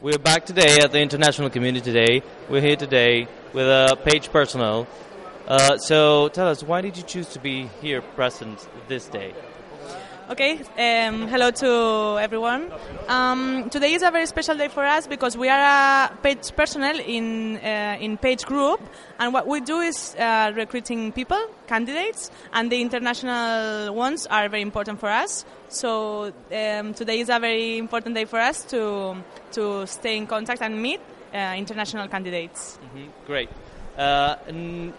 We're back today at the International Community Day. We're here today with uh, Page Personnel. Uh, so tell us, why did you choose to be here present this day? Okay, um, hello to everyone. Um, today is a very special day for us because we are a page personnel in uh, in page group, and what we do is uh, recruiting people, candidates, and the international ones are very important for us. So um, today is a very important day for us to to stay in contact and meet uh, international candidates. Mm-hmm. Great. Uh,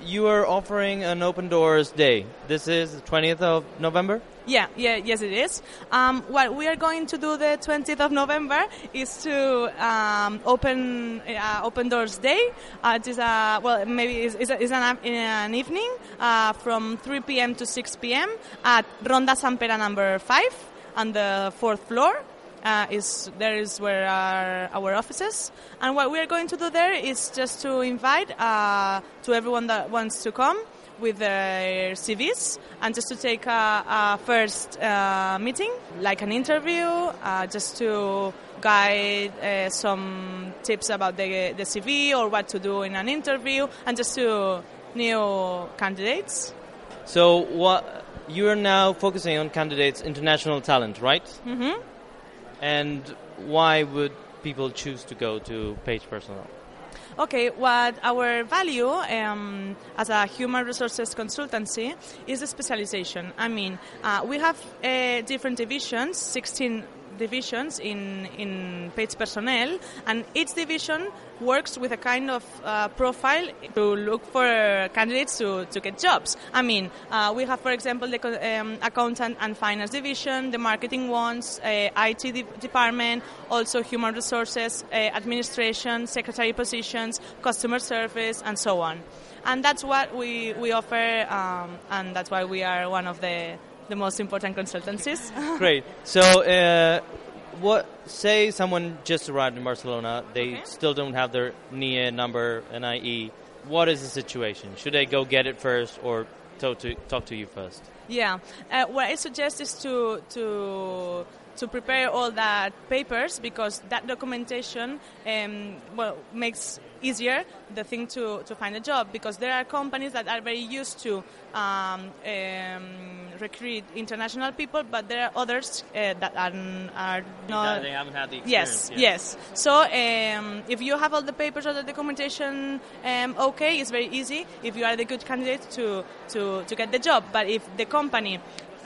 you are offering an open doors day. This is the 20th of November? Yeah, yeah, yes, it is. Um, what we are going to do the 20th of November is to um, open uh, Open Doors Day. Uh, it is a well, maybe it's, it's, a, it's an, an, evening uh, from 3 p.m. to 6 p.m. at Ronda Sant Pere number five on the fourth floor uh, is there is where are our offices, and what we are going to do there is just to invite uh, to everyone that wants to come with their CVs and just to take a, a first uh, meeting, like an interview, uh, just to guide uh, some tips about the, the CV or what to do in an interview, and just to new candidates. So what you are now focusing on candidates' international talent, right? Mm-hmm. And why would people choose to go to Page Personnel? Okay, what our value um, as a human resources consultancy is the specialization. I mean, uh, we have uh, different divisions, 16 divisions in, in Page Personnel, and each division works with a kind of uh, profile to look for candidates to, to get jobs. I mean, uh, we have, for example, the um, accountant and finance division, the marketing ones, uh, IT de- department, also human resources, uh, administration, secretary positions, customer service, and so on. And that's what we, we offer, um, and that's why we are one of the the most important consultancies. Great. So, uh, what? Say someone just arrived in Barcelona, they okay. still don't have their NIE number, NIE. What is the situation? Should they go get it first, or talk to talk to you first? Yeah. Uh, what I suggest is to to to prepare all that papers because that documentation um, well makes easier the thing to, to find a job because there are companies that are very used to um, um, recruit international people, but there are others uh, that are, are not. They haven't had the Yes, yes. So um, if you have all the papers or the documentation um, okay, it's very easy if you are the good candidate to, to, to get the job. But if the company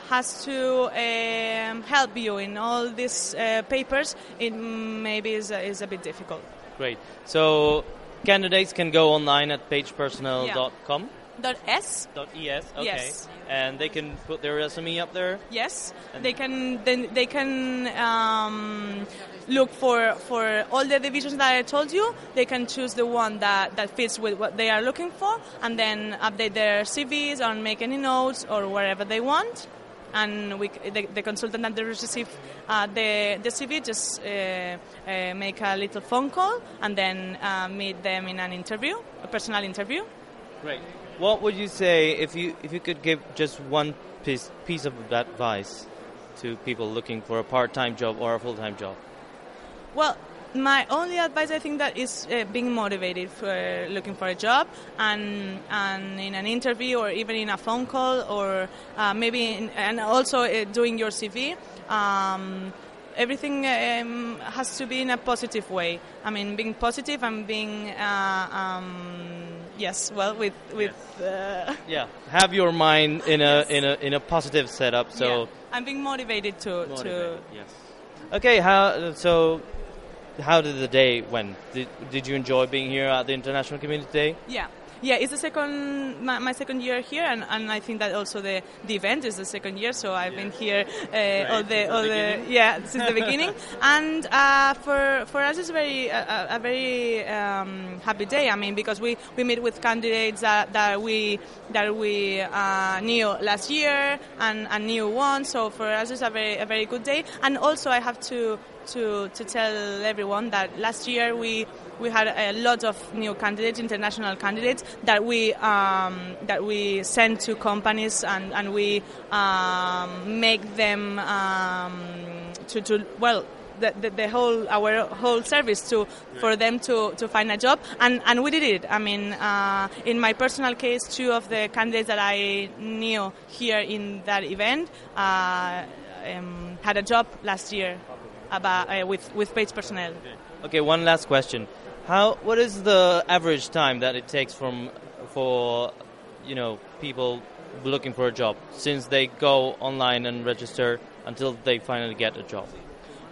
has to um, help you in all these uh, papers, it maybe is, is a bit difficult. Great. So candidates can go online at pagepersonnel.com. Yeah. Dot S. Dot ES. Okay. Yes. And they can put their resume up there. Yes. And they can. Then they can um, look for for all the divisions that I told you. They can choose the one that that fits with what they are looking for, and then update their CVs or make any notes or wherever they want and we, the, the, consultant that they receive uh, the, the CV just uh, uh, make a little phone call and then uh, meet them in an interview, a personal interview. Great. What would you say if you if you could give just one piece piece of advice to people looking for a part-time job or a full-time job? Well, my only advice I think that is uh, being motivated for looking for a job and and in an interview or even in a phone call or uh, maybe in, and also uh, doing your CV. Um, everything um, has to be in a positive way. I mean, being positive and being uh, um, yes, well, with with yes. Uh, yeah, have your mind in a yes. in a in a positive setup. So yeah. I'm being motivated to motivated, to yes. Okay, how so? how did the day went? Did, did you enjoy being here at the International Community Day? Yeah. Yeah, it's the second my, my, second year here, and, and I think that also the, the event is the second year. So I've yeah. been here uh, right. all the all the, the yeah since the beginning, and uh, for for us it's very a, a very um, happy day. I mean, because we, we meet with candidates that, that we that we uh, knew last year and a new one. So for us it's a very a very good day, and also I have to to, to tell everyone that last year we we had a lot of new candidates, international candidates that we um, that we sent to companies and and we um, make them um, to, to well the, the, the whole our whole service to for them to, to find a job, and, and we did it. I mean, uh, in my personal case, two of the candidates that I knew here in that event uh, um, had a job last year about uh, with with Page personnel. Okay, one last question. How what is the average time that it takes from for you know people looking for a job since they go online and register until they finally get a job?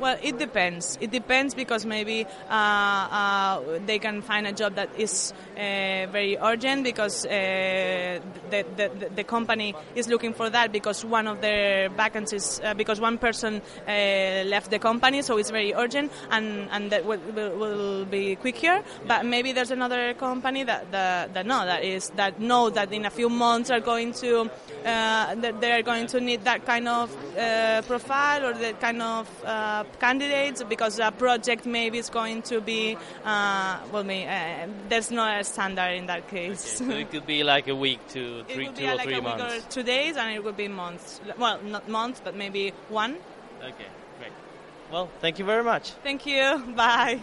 Well, it depends. It depends because maybe uh, uh, they can find a job that is uh, very urgent because uh, the, the, the, company is looking for that because one of their vacancies, uh, because one person uh, left the company, so it's very urgent and, and that will, will, be quicker. But maybe there's another company that, that, that no, that is that know that in a few months are going to that they are going to need that kind of profile or that kind of candidates because a project maybe is going to be uh, well, me, uh, there's no a standard in that case. Okay, so it could be like a week to three, two or like three months. Two days, and it would be months. Well, not months, but maybe one. Okay, great. Well, thank you very much. Thank you. Bye.